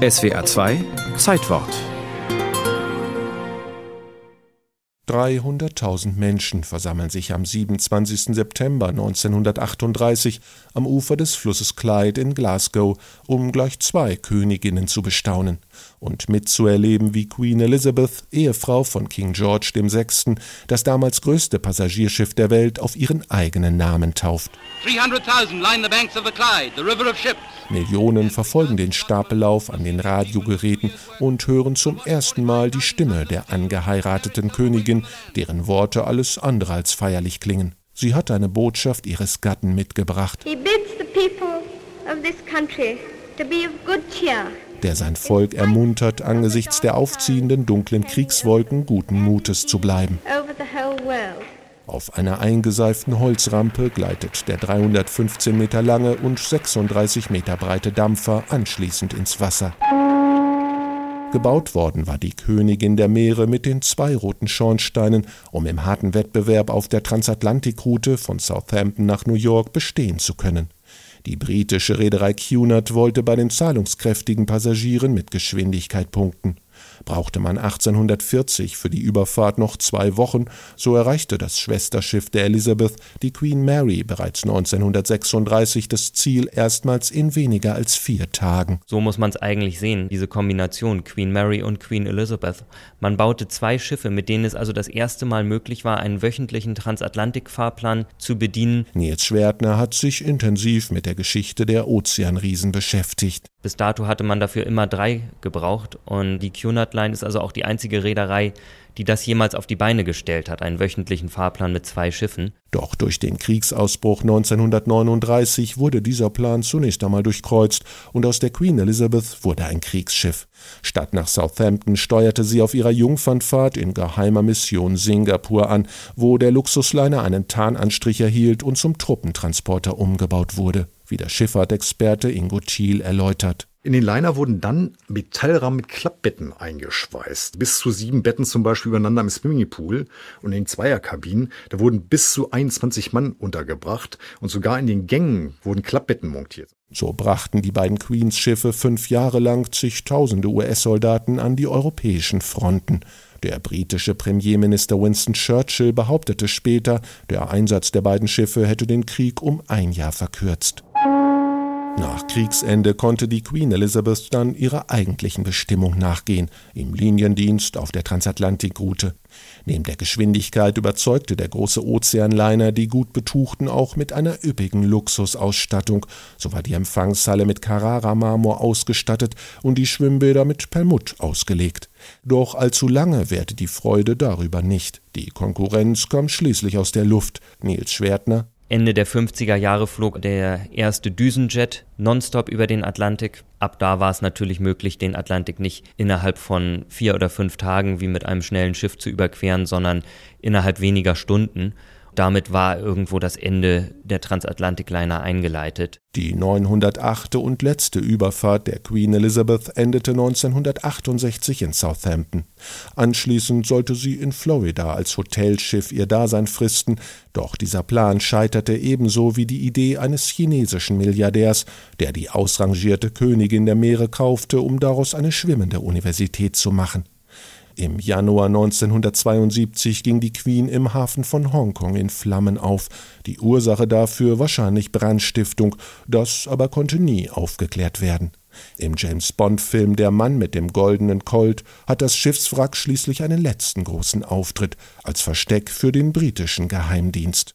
SWR 2 Zeitwort 300.000 Menschen versammeln sich am 27. September 1938 am Ufer des Flusses Clyde in Glasgow, um gleich zwei Königinnen zu bestaunen und mitzuerleben, wie Queen Elizabeth, Ehefrau von King George VI., das damals größte Passagierschiff der Welt auf ihren eigenen Namen tauft. 300.000 line the banks of the Clyde, the river of ships. Millionen verfolgen den Stapellauf an den Radiogeräten und hören zum ersten Mal die Stimme der angeheirateten Königin, deren Worte alles andere als feierlich klingen. Sie hat eine Botschaft ihres Gatten mitgebracht. Der sein Volk ermuntert, angesichts der aufziehenden dunklen Kriegswolken guten Mutes zu bleiben. Auf einer eingeseiften Holzrampe gleitet der 315 Meter lange und 36 Meter breite Dampfer anschließend ins Wasser. Gebaut worden war die Königin der Meere mit den zwei roten Schornsteinen, um im harten Wettbewerb auf der Transatlantikroute von Southampton nach New York bestehen zu können. Die britische Reederei Cunard wollte bei den zahlungskräftigen Passagieren mit Geschwindigkeit punkten. Brauchte man 1840 für die Überfahrt noch zwei Wochen, so erreichte das Schwesterschiff der Elizabeth, die Queen Mary, bereits 1936 das Ziel erstmals in weniger als vier Tagen. So muss man es eigentlich sehen, diese Kombination Queen Mary und Queen Elizabeth. Man baute zwei Schiffe, mit denen es also das erste Mal möglich war, einen wöchentlichen Transatlantikfahrplan zu bedienen. Nils Schwertner hat sich intensiv mit der Geschichte der Ozeanriesen beschäftigt. Bis dato hatte man dafür immer drei gebraucht und die Cunard Line ist also auch die einzige Reederei, die das jemals auf die Beine gestellt hat, einen wöchentlichen Fahrplan mit zwei Schiffen. Doch durch den Kriegsausbruch 1939 wurde dieser Plan zunächst einmal durchkreuzt und aus der Queen Elizabeth wurde ein Kriegsschiff. Statt nach Southampton steuerte sie auf ihrer Jungfernfahrt in geheimer Mission Singapur an, wo der Luxusliner einen Tarnanstrich erhielt und zum Truppentransporter umgebaut wurde wie der Schifffahrtexperte Ingo Thiel erläutert. In den Liner wurden dann Metallrahmen mit Klappbetten eingeschweißt. Bis zu sieben Betten zum Beispiel übereinander im Swimmingpool und in den Zweierkabinen. Da wurden bis zu 21 Mann untergebracht und sogar in den Gängen wurden Klappbetten montiert. So brachten die beiden Queens-Schiffe fünf Jahre lang zigtausende US-Soldaten an die europäischen Fronten. Der britische Premierminister Winston Churchill behauptete später, der Einsatz der beiden Schiffe hätte den Krieg um ein Jahr verkürzt. Nach Kriegsende konnte die Queen Elizabeth dann ihrer eigentlichen Bestimmung nachgehen, im Liniendienst auf der Transatlantikroute. Neben der Geschwindigkeit überzeugte der große Ozeanliner die gut Betuchten auch mit einer üppigen Luxusausstattung. So war die Empfangshalle mit Carrara-Marmor ausgestattet und die Schwimmbäder mit Perlmutt ausgelegt. Doch allzu lange währte die Freude darüber nicht. Die Konkurrenz kam schließlich aus der Luft. Nils Schwertner, Ende der 50er Jahre flog der erste Düsenjet nonstop über den Atlantik. Ab da war es natürlich möglich, den Atlantik nicht innerhalb von vier oder fünf Tagen wie mit einem schnellen Schiff zu überqueren, sondern innerhalb weniger Stunden. Damit war irgendwo das Ende der Transatlantikliner eingeleitet. Die 908. und letzte Überfahrt der Queen Elizabeth endete 1968 in Southampton. Anschließend sollte sie in Florida als Hotelschiff ihr Dasein fristen, doch dieser Plan scheiterte ebenso wie die Idee eines chinesischen Milliardärs, der die ausrangierte Königin der Meere kaufte, um daraus eine schwimmende Universität zu machen. Im Januar 1972 ging die Queen im Hafen von Hongkong in Flammen auf, die Ursache dafür wahrscheinlich Brandstiftung, das aber konnte nie aufgeklärt werden. Im James Bond-Film Der Mann mit dem goldenen Colt hat das Schiffswrack schließlich einen letzten großen Auftritt als Versteck für den britischen Geheimdienst.